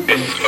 It's